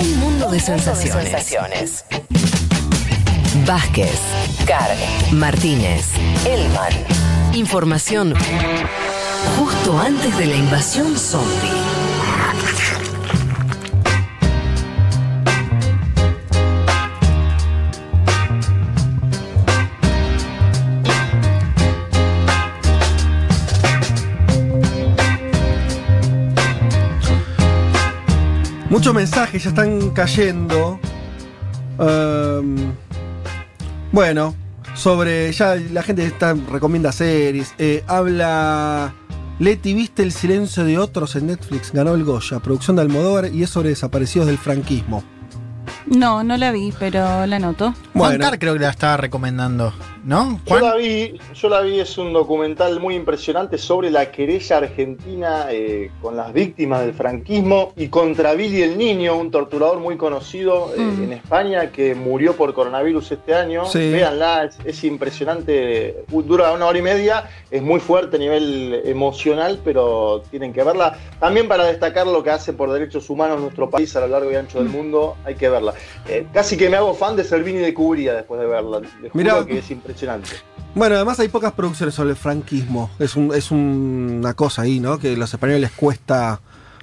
Un mundo de sensaciones. Vázquez, Carg, Martínez, Elman. Información justo antes de la invasión zombie. Muchos mensajes ya están cayendo. Ehm, bueno, sobre. Ya la gente está, recomienda series. Eh, habla. Leti, ¿viste el silencio de otros en Netflix? Ganó el Goya, producción de Almodóvar y es sobre desaparecidos del franquismo. No, no la vi, pero la noto. Juan Bueno. Carr creo que la estaba recomendando, ¿no? Yo Juan. la vi, yo la vi, es un documental muy impresionante sobre la querella argentina eh, con las víctimas del franquismo y contra Billy el Niño, un torturador muy conocido eh, Mm. en España que murió por coronavirus este año. Sí. Véanla, es, es impresionante, dura una hora y media, es muy fuerte a nivel emocional, pero tienen que verla. También para destacar lo que hace por derechos humanos nuestro país a lo largo y ancho del mundo, hay que verla. Eh, casi que me hago fan de Servini de Cubría después de verla. Les juro Mirá. que es impresionante. Bueno, además hay pocas producciones sobre el franquismo. Es, un- es un- una cosa ahí, ¿no? Que a los españoles les cuesta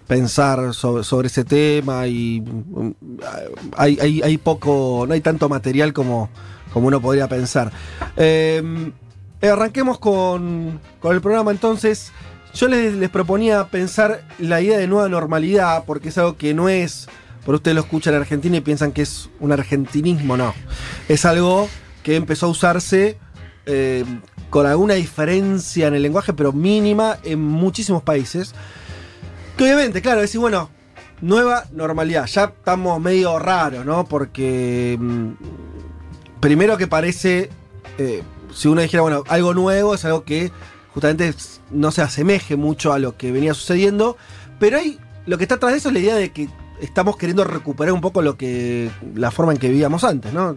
pensar sobre, sobre ese tema y mm, hay, hay- hay poco, no hay tanto material como, como uno podría pensar. Eh, arranquemos con, con el programa entonces. Yo les, les proponía pensar la idea de nueva normalidad, porque es algo que no es, por ustedes lo escuchan en Argentina y piensan que es un argentinismo, no. Es algo que empezó a usarse eh, con alguna diferencia en el lenguaje, pero mínima en muchísimos países. Que obviamente, claro, decir, bueno, nueva normalidad. Ya estamos medio raros, ¿no? Porque mm, primero que parece, eh, si uno dijera, bueno, algo nuevo es algo que justamente no se asemeje mucho a lo que venía sucediendo, pero hay, lo que está atrás de eso es la idea de que estamos queriendo recuperar un poco lo que, la forma en que vivíamos antes, ¿no?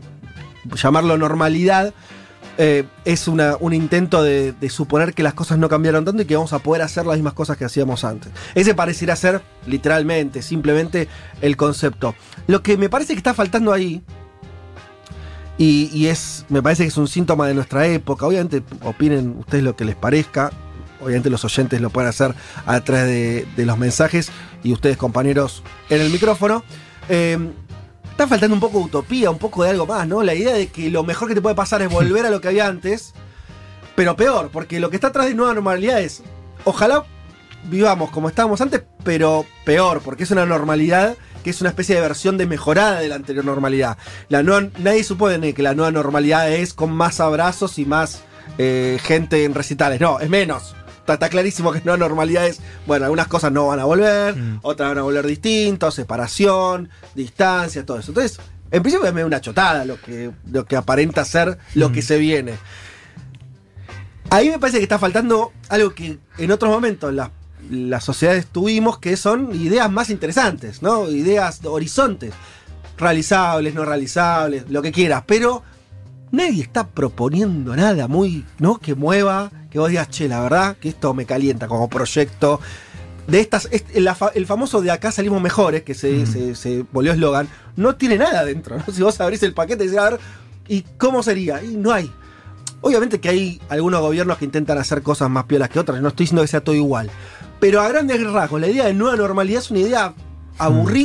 Llamarlo normalidad eh, es una- un intento de, de suponer que las cosas no cambiaron tanto y que vamos a poder hacer las mismas cosas que hacíamos antes. Ese pareciera ser literalmente, simplemente el concepto. Lo que me parece que está faltando ahí, y, es, me parece que es un síntoma de nuestra época, obviamente opinen ustedes lo que les parezca, obviamente los oyentes lo pueden hacer a través de los mensajes y ustedes compañeros en el micrófono. Eh, está faltando un poco de utopía, un poco de algo más, ¿no? La idea de que lo mejor que te puede pasar es volver a lo que había antes, pero peor, porque lo que está atrás de nueva normalidad es, ojalá vivamos como estábamos antes, pero peor, porque es una normalidad que es una especie de versión de mejorada de la anterior normalidad. La nueva- nadie supone que la nueva normalidad es con más abrazos y más eh, gente en recitales. No, es menos. Está, está clarísimo que nueva normalidad es, bueno, algunas cosas no van a volver, Mm. otras van a volver distintos, separación, distancia, todo eso. Entonces, en principio es medio una chotada lo que, lo que aparenta ser lo Mm. que se viene. Ahí me parece que está faltando algo que en otros momentos las, las sociedades tuvimos, que son ideas más interesantes, ¿no? Ideas, horizontes, realizables, no realizables, lo que quieras, pero nadie está proponiendo nada muy, ¿no? Que mueva, que vos digas, che, la verdad que esto me calienta como proyecto. De estas, el famoso de acá salimos mejores, que se, Mm. se- se volvió eslogan, no tiene nada dentro, ¿no? Si vos abrís el paquete y decís, a ver, ¿y cómo sería? Y no hay. Obviamente que hay algunos gobiernos que intentan hacer cosas más piolas que otras, no estoy diciendo que sea todo igual. Pero a grandes rasgos, la idea de nueva normalidad es una idea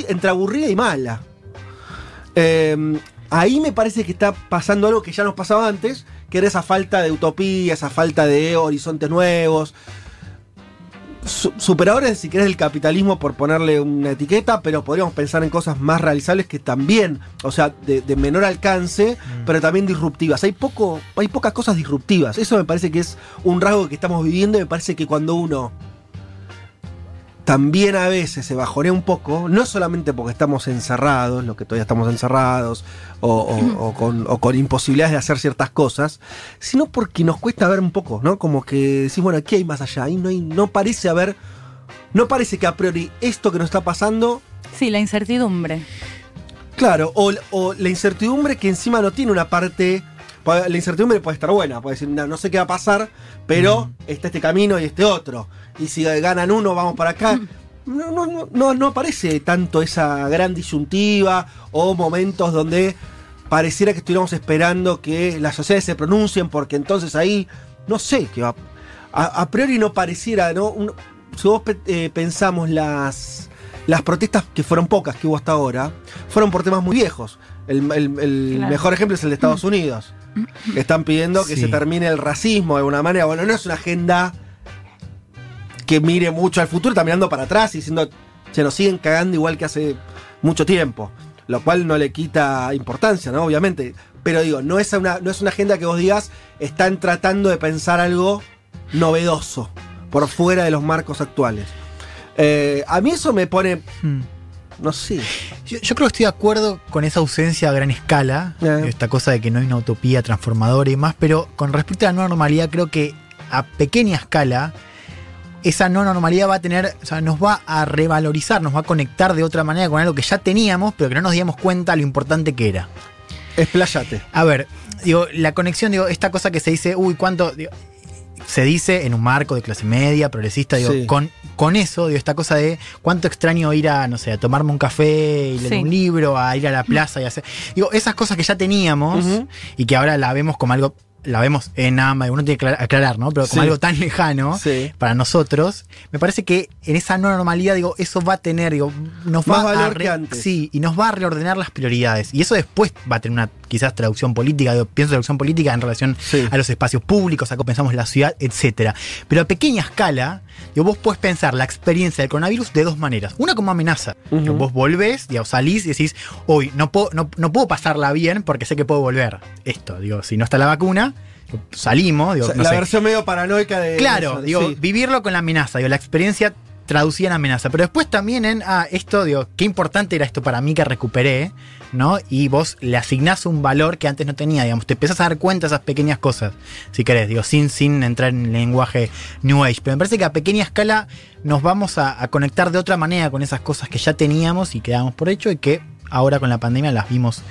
entre aburrida y mala. Eh, ahí me parece que está pasando algo que ya nos pasaba antes, que era esa falta de utopía, esa falta de horizontes nuevos. Su- superadores, si querés, del capitalismo por ponerle una etiqueta, pero podríamos pensar en cosas más realizables que también, o sea, de, de menor alcance, pero también disruptivas. Hay poco, hay pocas cosas disruptivas. Eso me parece que es un rasgo que estamos viviendo y me parece que cuando uno también a veces se bajonea un poco, no solamente porque estamos encerrados, lo que todavía estamos encerrados, o, o- o con, o con imposibilidades de hacer ciertas cosas, sino porque nos cuesta ver un poco, ¿no? Como que decís, bueno, aquí hay más allá, ahí no, hay, no parece haber, no parece que a priori esto que nos está pasando, Sí, la incertidumbre. claro, o, o la incertidumbre que encima no tiene una parte, puede- la incertidumbre puede estar buena, puede decir, no, no sé qué va a pasar, pero está este camino y este otro, y si ganan uno, vamos para acá. no, no, no, no, no aparece tanto esa gran disyuntiva o momentos donde pareciera que estuviéramos esperando que las sociedades se pronuncien porque entonces ahí, no sé, qué va. A, a priori no pareciera, ¿no? Un- si vos pe- eh, pensamos las, las protestas, que fueron pocas que hubo hasta ahora, fueron por temas muy viejos. El, el- el Claro. mejor ejemplo es el de Estados Unidos. Que están pidiendo que Sí. se termine el racismo de alguna manera. Bueno, no es una agenda que mire mucho al futuro, está mirando para atrás y diciendo, se nos siguen cagando igual que hace mucho tiempo. Lo cual no le quita importancia, ¿no? Obviamente. Pero digo, no es una, no es una agenda que vos digas, están tratando de pensar algo novedoso, por fuera de los marcos actuales. Eh, a mí eso me pone, Hmm. no sé. Yo, yo creo que estoy de acuerdo con esa ausencia a gran escala, Eh. esta cosa de que no hay una utopía transformadora y más, pero con respecto a la nueva normalidad, creo que a pequeña escala, esa no normalidad va a tener, o sea, nos va a revalorizar, nos va a conectar de otra manera con algo que ya teníamos, pero que no nos díamos cuenta lo importante que era. Expláyate. A ver, digo, la conexión, digo, esta cosa que se dice, uy, cuánto. digo, se dice en un marco de clase media, progresista, digo, Sí. con, con eso, digo, esta cosa de cuánto extraño ir a, no sé, a tomarme un café y leer Sí. un libro, a ir a la plaza y hacer. Digo, esas cosas que ya teníamos y que ahora la vemos como algo. La vemos en AMA, uno tiene que aclar- aclarar, ¿no? Pero como Sí. algo tan lejano Sí. para nosotros, me parece que en esa nueva normalidad, digo, eso va a tener, digo, nos Más va a valor re- que antes. Sí, y nos va a reordenar las prioridades. Y eso después va a tener una quizás traducción política, digo, pienso traducción política en relación Sí. a los espacios públicos, a cómo pensamos la ciudad, etcétera. Pero a pequeña escala, digo, vos puedes pensar la experiencia del coronavirus de dos maneras. Una como amenaza. Ujú. Digo, vos volvés, digo, salís y decís, hoy no puedo, no, no puedo pasarla bien porque sé que puedo volver. Esto, digo, si no está la vacuna, salimos, digo, O sea, no la sé. versión medio paranoica de. Claro, eso, digo, sí. vivirlo con la amenaza, digo, la experiencia traducida en amenaza. Pero después también en, ah, esto, digo, qué importante era esto para mí que recuperé, ¿no? Y vos le asignás un valor que antes no tenía, digamos, te empezás a dar cuenta de esas pequeñas cosas, si querés, digo, sin, sin entrar en el lenguaje New Age. Pero me parece que a pequeña escala nos vamos a, a conectar de otra manera con esas cosas que ya teníamos y que dábamos por hecho y que ahora con la pandemia las vimos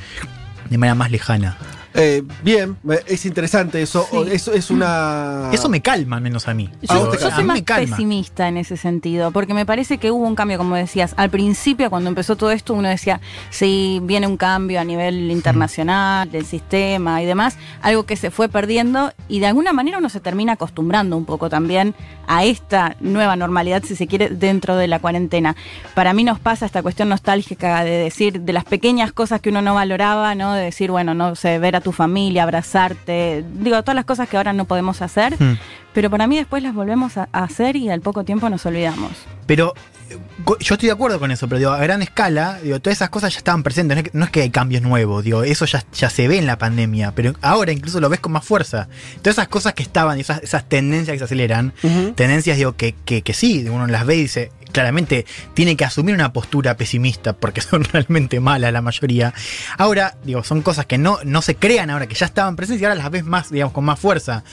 de manera más lejana. Eh, bien, es interesante eso. Sí. es una. Eso me calma, al menos a mí. Ah, Yo, te yo soy a mí más pesimista en ese sentido, porque me parece que hubo un cambio, como decías. Al principio, cuando empezó todo esto, uno decía, sí, viene un cambio a nivel internacional, del sistema y demás, algo que se fue perdiendo y de alguna manera uno se termina acostumbrando un poco también a esta nueva normalidad, si se quiere, dentro de la cuarentena. Para mí nos pasa esta cuestión nostálgica de decir, de las pequeñas cosas que uno no valoraba, ¿no? De decir, bueno, no sé, ver a tu familia, abrazarte, digo, todas las cosas que ahora no podemos hacer. Hmm. Pero para mí después las volvemos a hacer y al poco tiempo nos olvidamos. Pero eh, yo estoy de acuerdo con eso, pero digo, a gran escala, digo, todas esas cosas ya estaban presentes. No es que, no es que hay cambios nuevos, digo, eso ya, ya se ve en la pandemia, pero ahora incluso lo ves con más fuerza. Todas esas cosas que estaban, esas, esas tendencias que se aceleran, tendencias, digo, que, que, que sí, uno las ve y dice, claramente tiene que asumir una postura pesimista porque son realmente malas la mayoría. Ahora, digo, son cosas que no, no se crean ahora, que ya estaban presentes y ahora las ves más, digamos, con más fuerza.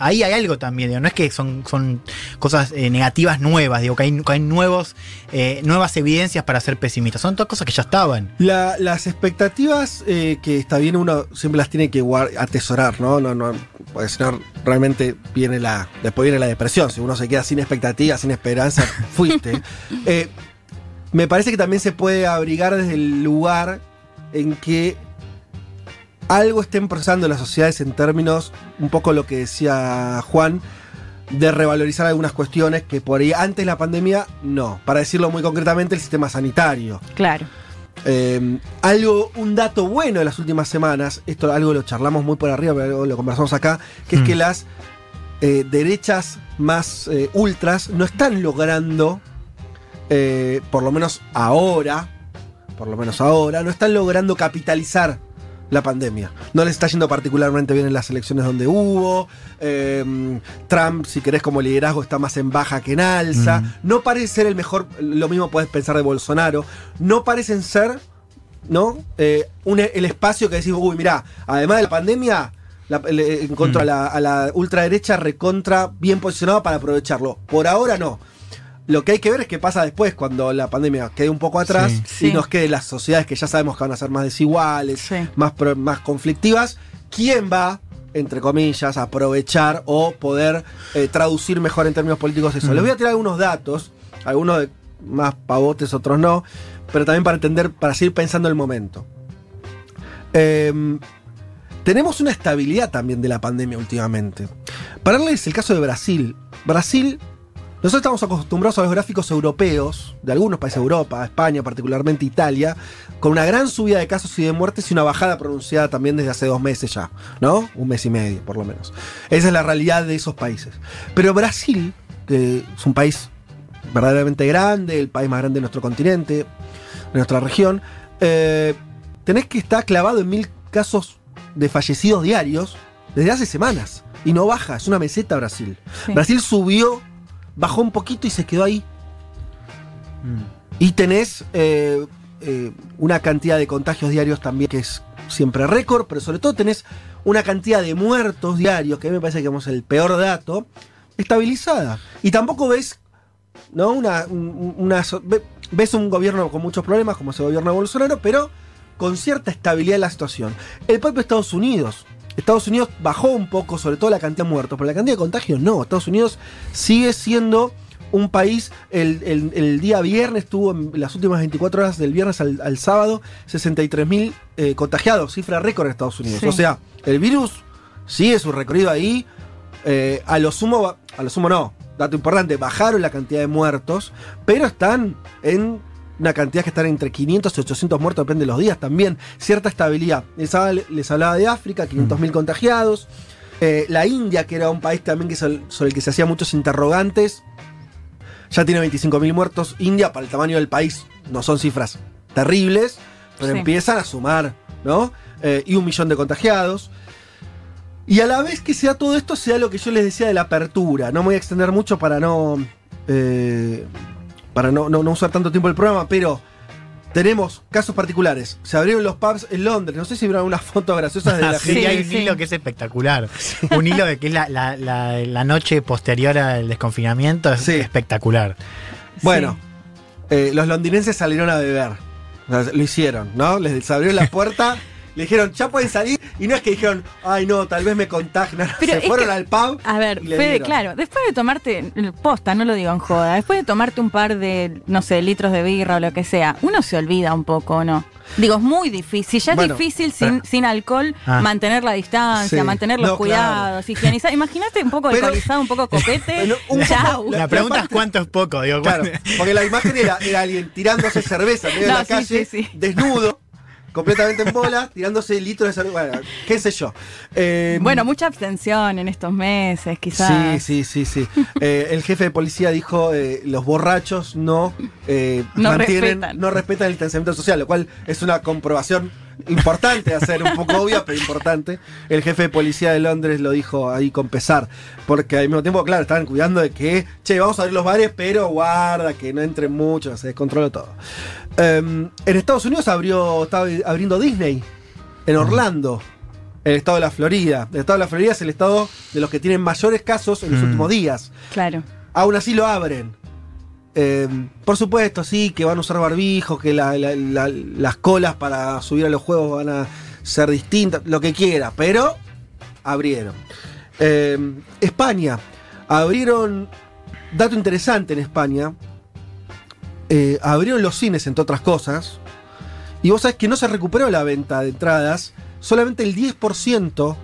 Ahí hay algo también, digo, no es que son, son cosas eh, negativas nuevas, digo, que hay, que hay nuevos, eh, nuevas evidencias para ser pesimistas. Son todas cosas que ya estaban. La- las expectativas eh, que está bien uno siempre las tiene que atesorar, ¿no? No, no, porque si no realmente viene la, después viene la depresión. Si uno se queda sin expectativas, sin esperanza, fuiste. Eh, me parece que también se puede abrigar desde el lugar en que algo estén procesando las sociedades en términos, un poco lo que decía Juan, de revalorizar algunas cuestiones que por ahí antes de la pandemia no. Para decirlo muy concretamente, el sistema sanitario. Claro. Eh, algo, un dato bueno de las últimas semanas, esto algo lo charlamos muy por arriba, pero lo conversamos acá, que es Mm. que las eh, derechas más eh, ultras no están logrando, eh, por lo menos ahora, por lo menos ahora, no están logrando capitalizar la pandemia. No les está yendo particularmente bien en las elecciones donde hubo. eh, Trump, si querés, como liderazgo está más en baja que en alza. Mm. No parece ser el mejor, lo mismo puedes pensar de Bolsonaro. No parecen ser, ¿no? Eh, un- el espacio que decimos, uy, mirá, además de la pandemia, la- eh, en contra Mm. a, la, a la ultraderecha recontra bien posicionado para aprovecharlo. Por ahora no. Lo que hay que ver es qué pasa después cuando la pandemia quede un poco atrás Sí. y Sí. nos queden las sociedades que ya sabemos que van a ser más desiguales, Sí. más, pro- más conflictivas. ¿Quién va, entre comillas, a aprovechar o poder eh, traducir mejor en términos políticos eso? Mm. Les voy a tirar algunos datos, algunos de más pavotes, otros no, pero también para entender, para seguir pensando el momento. Em, tenemos una estabilidad también de la pandemia últimamente. Para darles el caso de Brasil. Brasil, nosotros estamos acostumbrados a los gráficos europeos, de algunos países de Europa, España, particularmente Italia, con una gran subida de casos y de muertes y una bajada pronunciada también desde hace dos meses ya, ¿no? Un mes y medio, por lo menos. Esa es la realidad de esos países. Pero Brasil, que es un país verdaderamente grande, el país más grande de nuestro continente, de nuestra región, eh, tenés que estar clavado en mil casos de fallecidos diarios desde hace semanas. Y no baja, es una meseta Brasil. Sí. Brasil subió, bajó un poquito y se quedó ahí. Mm. Y tenés eh, eh, una cantidad de contagios diarios también que es siempre récord, pero sobre todo tenés una cantidad de muertos diarios, que a mí me parece que es el peor dato, estabilizada. Y tampoco ves, ¿no? Una, un- una ves un gobierno con muchos problemas, como ese gobierno de Bolsonaro, pero con cierta estabilidad en la situación. El propio Estados Unidos. Estados Unidos bajó un poco, sobre todo la cantidad de muertos, pero la cantidad de contagios no. Estados Unidos sigue siendo un país, el, el- el día viernes tuvo en las últimas 24 horas del viernes al, al sábado 63.000 eh, contagiados, cifra récord en Estados Unidos. Sí. O sea, el virus sigue su recorrido ahí. eh, a lo sumo, a lo sumo no, dato importante, bajaron la cantidad de muertos, pero están en una cantidad que están entre 500 y 800 muertos, depende de los días también. Cierta estabilidad. Les, habla- les hablaba de África, 500.000 contagiados. Eh, la India, que era un país también que sol- sobre el que se hacían muchos interrogantes, ya tiene 25.000 muertos. India, para el tamaño del país, no son cifras terribles, pero Sí. empiezan a sumar, ¿no? Eh, y un millón de contagiados. Y a la vez que sea todo esto, sea lo que yo les decía de la apertura. No me voy a extender mucho para no. eh, para no, no- no usar tanto tiempo el programa, pero tenemos casos particulares. Se abrieron los pubs en Londres. No sé si vieron algunas fotos graciosas de la Sí, gente. hay un sí. hilo que es espectacular. Un hilo de que es la, la- la- la noche posterior al desconfinamiento es Sí. espectacular. Bueno, eh, los londinenses salieron a beber. O sea, lo hicieron, ¿no? Les abrieron la puerta, le dijeron, ya pueden salir. Y no es que dijeron, ay, no, tal vez me contagian. Pero Se fueron que- al pub. A ver, y le Fede, dieron. claro, después de tomarte, posta, no lo digo en joda, después de tomarte un par de, no sé, litros de birra o lo que sea, uno se olvida un poco, ¿o ¿no? Digo, es muy difícil. Ya es Bueno, difícil sin, sin alcohol Ah. mantener la distancia, Sí. mantener los No, cuidados, higienizar. Imagínate un poco alcoholizado, un poco copete. Un poco- La, La- pregunta la es cuánto es poco, digo. Claro, porque la imagen era, era alguien tirándose cerveza en medio No, de la sí, calle, sí, sí. desnudo, completamente en bola, tirándose litros de cerveza. Bueno, qué sé yo. Eh, Bueno, mucha abstención en estos meses, quizás. Sí, sí, sí, sí. Eh, el jefe de policía dijo, eh, los borrachos no, eh, No mantienen, respetan. no respetan el distanciamiento social, lo cual es una comprobación importante de hacer, un poco obvia, pero importante. El jefe de policía de Londres lo dijo ahí con pesar, porque al mismo tiempo, claro, estaban cuidando de que, che, vamos a abrir los bares, pero guarda, que no entren mucho, se descontrola todo. Em, en Estados Unidos abrió, estaba abriendo Disney, en Orlando. El estado de la Florida. El estado de la Florida es el estado de los que tienen mayores casos en los Mm. últimos días. Claro. Aún así lo abren. Eh, por supuesto, sí, que van a usar barbijos, que la- la- la- las colas para subir a los juegos van a ser distintas, lo que quiera, pero abrieron. Eh, España, abrieron, dato interesante en España, eh, abrieron los cines, entre otras cosas, y vos sabés que no se recuperó la venta de entradas, solamente el 10%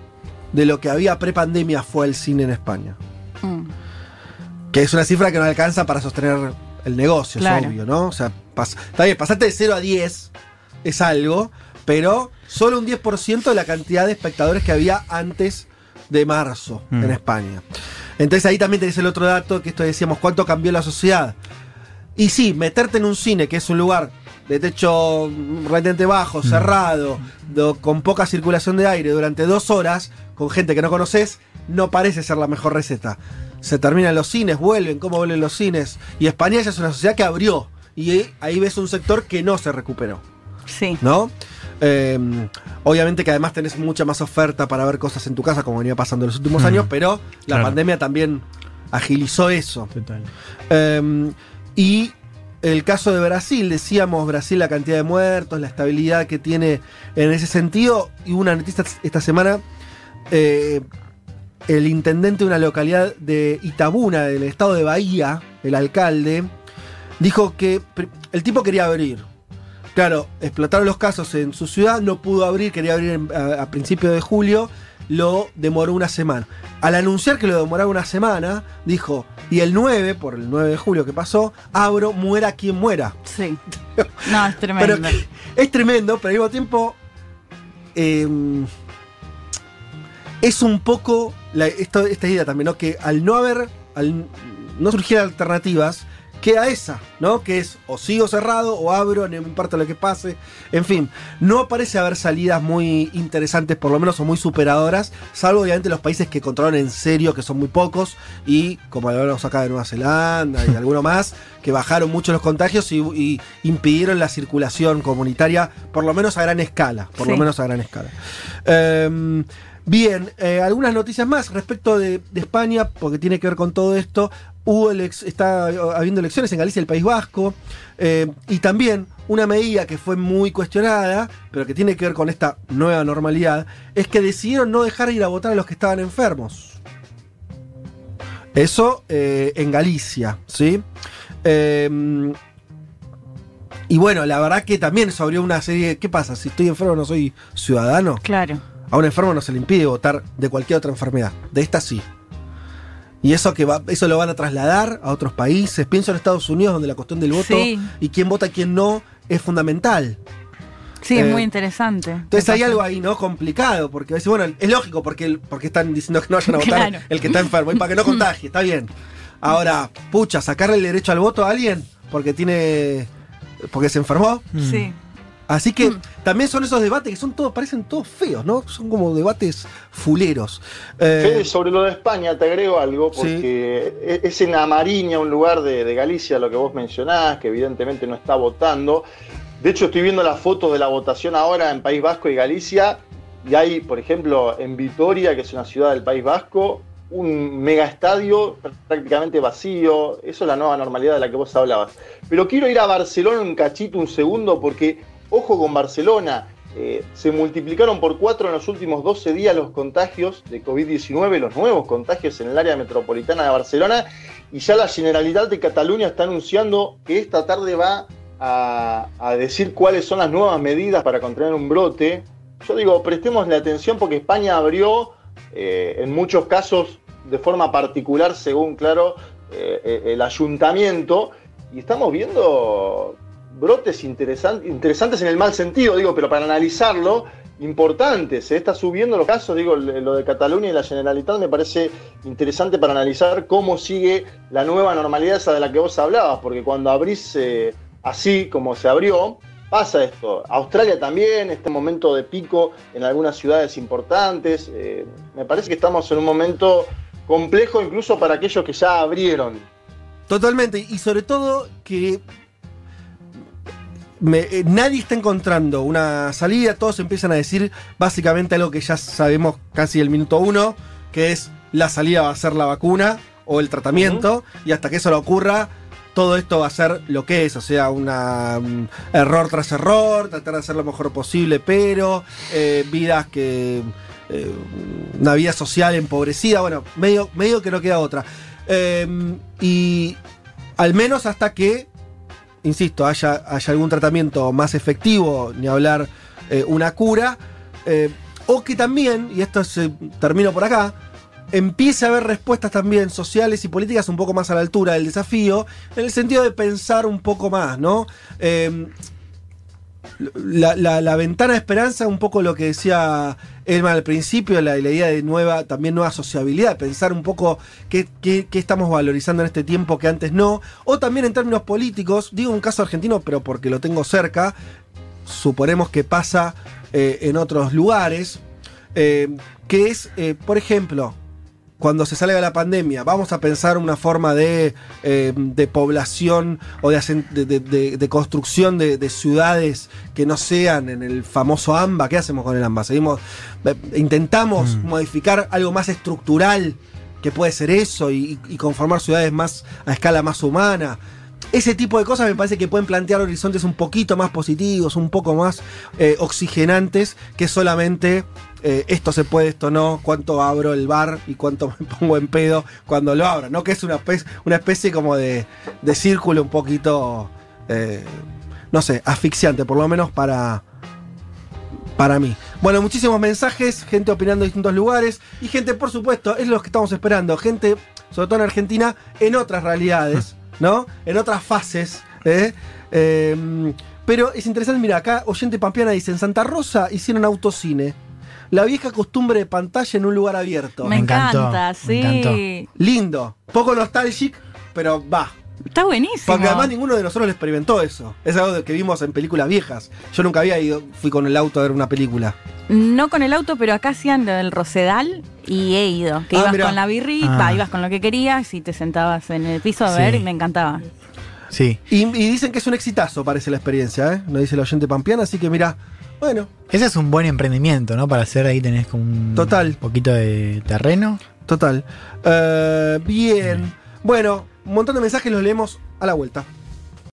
de lo que había pre-pandemia fue al cine en España. Mm. Que es una cifra que no alcanza para sostener el negocio, Claro. es obvio, ¿no? O sea, pas- está bien, pasaste de 0 a 10 es algo, pero solo un 10% de la cantidad de espectadores que había antes de marzo Mm. en España. Entonces ahí también tenés el otro dato que esto decíamos, ¿cuánto cambió la sociedad? Y sí, meterte en un cine, que es un lugar de techo relativamente bajo, cerrado, do- con poca circulación de aire durante dos horas, con gente que no conoces, no parece ser la mejor receta. Se terminan los cines, vuelven, cómo vuelven los cines. Y España ya es una sociedad que abrió. Y ahí ves un sector que no se recuperó, Sí. ¿no? Eh, obviamente que además tenés mucha más oferta para ver cosas en tu casa, como venía pasando en los últimos Mm. años, pero la Claro. pandemia también agilizó eso. Total. Eh, y el caso de Brasil, decíamos, Brasil la cantidad de muertos, la estabilidad que tiene en ese sentido. Y una noticia esta semana, eh, el intendente de una localidad de Itabuna, del estado de Bahía, el alcalde, dijo que el tipo quería abrir. Claro, explotaron los casos en su ciudad, no pudo abrir, quería abrir a, a principios de julio, lo demoró una semana. Al anunciar que lo demoraba una semana, dijo, y el 9, por el 9 de julio que pasó, abro, muera quien muera. Sí. No, es tremendo. Pero es tremendo, pero al mismo tiempo eh, es un poco la- esto- esta idea también, ¿no? Que al no haber, al no surgir alternativas, queda esa, ¿no? Que es o sigo cerrado o abro, no me importa lo que pase. En fin, no parece haber salidas muy interesantes, por lo menos, o muy superadoras, salvo obviamente los países que controlan en serio, que son muy pocos, y como hablamos acá de Nueva Zelanda y alguno más, que bajaron mucho los contagios y, y impidieron la circulación comunitaria, por lo menos a gran escala, por lo menos a gran escala. Em, Bien, eh, algunas noticias más respecto de, de España, porque tiene que ver con todo esto. Hubo está habiendo elecciones en Galicia y el País Vasco. eh, y también una medida que fue muy cuestionada, pero que tiene que ver con esta nueva normalidad, es que decidieron no dejar ir a votar a los que estaban enfermos. Eso eh, en Galicia, ¿sí? Eh, y bueno, la verdad que también eso abrió una serie. de- ¿Qué pasa? Si estoy enfermo no soy ciudadano. Claro. A un enfermo no se le impide votar de cualquier otra enfermedad. De esta sí. Y eso que va, eso lo van a trasladar a otros países. Pienso en Estados Unidos, donde la cuestión del voto Sí. y quién vota y quién no es fundamental. Sí, Eh, es muy interesante. Entonces hay algo ahí, ¿no? Complicado. Porque bueno, es lógico porque, porque están diciendo que no vayan a votar Claro. el que está enfermo. Y para que no contagie, está bien. Ahora, pucha, sacarle el derecho al voto a alguien porque tiene. porque se enfermó. Sí. Así que Mm. también son esos debates que son todos, parecen todos feos, ¿no? Son como debates fuleros. Eh, Fede, sobre lo de España te agrego algo, porque e- es en Amariña, un lugar de, de Galicia, lo que vos mencionás, que evidentemente no está votando. De hecho, estoy viendo las fotos de la votación ahora en País Vasco y Galicia, y hay, por ejemplo, en Vitoria, que es una ciudad del País Vasco, un mega estadio prácticamente vacío. Eso es la nueva normalidad de la que vos hablabas. Pero quiero ir a Barcelona un cachito, un segundo, porque ojo con Barcelona. eh, se multiplicaron por cuatro en los últimos 12 días los contagios de COVID-19, los nuevos contagios en el área metropolitana de Barcelona, y ya la Generalitat de Cataluña está anunciando que esta tarde va a, decir cuáles son las nuevas medidas para contener un brote. Yo digo, prestémosle atención porque España abrió eh, en muchos casos de forma particular, según claro, eh, el ayuntamiento, y estamos viendo brotes interesan- interesantes en el mal sentido, digo, pero para analizarlo, importantes. Se está subiendo los casos, digo, lo de Cataluña y la Generalitat me parece interesante para analizar cómo sigue la nueva normalidad esa de la que vos hablabas, porque cuando abrís eh, así como se abrió, pasa esto. Australia también, este momento de pico en algunas ciudades importantes. eh, me parece que estamos en un momento complejo incluso para aquellos que ya abrieron. Totalmente. Y sobre todo que me- eh, nadie está encontrando una salida. Todos empiezan a decir básicamente algo que ya sabemos casi el minuto uno, que es la salida va a ser la vacuna o el tratamiento. Y hasta que eso no ocurra, todo esto va a ser lo que es, o sea, una mm, error tras error, tratar de hacer lo mejor posible, pero eh, vidas que... eh, una vida social empobrecida, bueno, medio, medio que no queda otra. Eh, y al menos hasta que, insisto, haya, haya algún tratamiento más efectivo, ni hablar eh, una cura, eh, o que también, y esto se, termino por acá, empiece a haber respuestas también sociales y políticas un poco más a la altura del desafío, en el sentido de pensar un poco más, ¿no? La, la- ventana de esperanza, un poco lo que decía Elma al principio, la, la idea de nueva, también nueva sociabilidad, pensar un poco qué estamos valorizando en este tiempo que antes no, o también en términos políticos, digo un caso argentino, pero porque lo tengo cerca, suponemos que pasa eh, en otros lugares, eh, que es, eh, por ejemplo, cuando se salga la pandemia, vamos a pensar una forma de, eh, de población o de, de- de- construcción de, de ciudades que no sean en el famoso AMBA. ¿Qué hacemos con el AMBA? Seguimos, intentamos modificar algo más estructural que puede ser eso y, y conformar ciudades más a escala más humana. Ese tipo de cosas me parece que pueden plantear horizontes un poquito más positivos, un poco más eh, oxigenantes que solamente eh, esto se puede, esto no, cuánto abro el bar y cuánto me pongo en pedo cuando lo abro, ¿no? Que es una especie, una especie como de, de círculo un poquito, eh, no sé, asfixiante, por lo menos para, para mí. Bueno, muchísimos mensajes, gente opinando en distintos lugares y gente, por supuesto, es lo que estamos esperando, gente, sobre todo en Argentina, en otras realidades, ¿no? En otras fases. ¿eh? Eh, pero es interesante, mira, acá oyente pampeana dice, en Santa Rosa hicieron autocine. La vieja costumbre de pantalla en un lugar abierto. Me, Me encantó, encanta, me sí. encantó. Lindo, poco nostálgico, pero va. Está buenísimo. Porque además ninguno de nosotros lo experimentó eso. Es algo que vimos en películas viejas. Yo nunca había ido, fui con el auto a ver una película. No con el auto, pero acá hacían lo del Rosedal y he ido. Que Ah, ibas mirá. con la birrita, Ah. ibas con lo que querías y te sentabas en el piso a Sí. ver y me encantaba. Sí. Y, y dicen que es un exitazo, parece la experiencia, ¿eh? Nos dice el oyente pampeana, así que mira, bueno, Ese es un buen emprendimiento, ¿no? Para hacer ahí tenés como un Total. poquito de terreno. total. Eh, bien. Bueno, un montón de mensajes los leemos a la vuelta.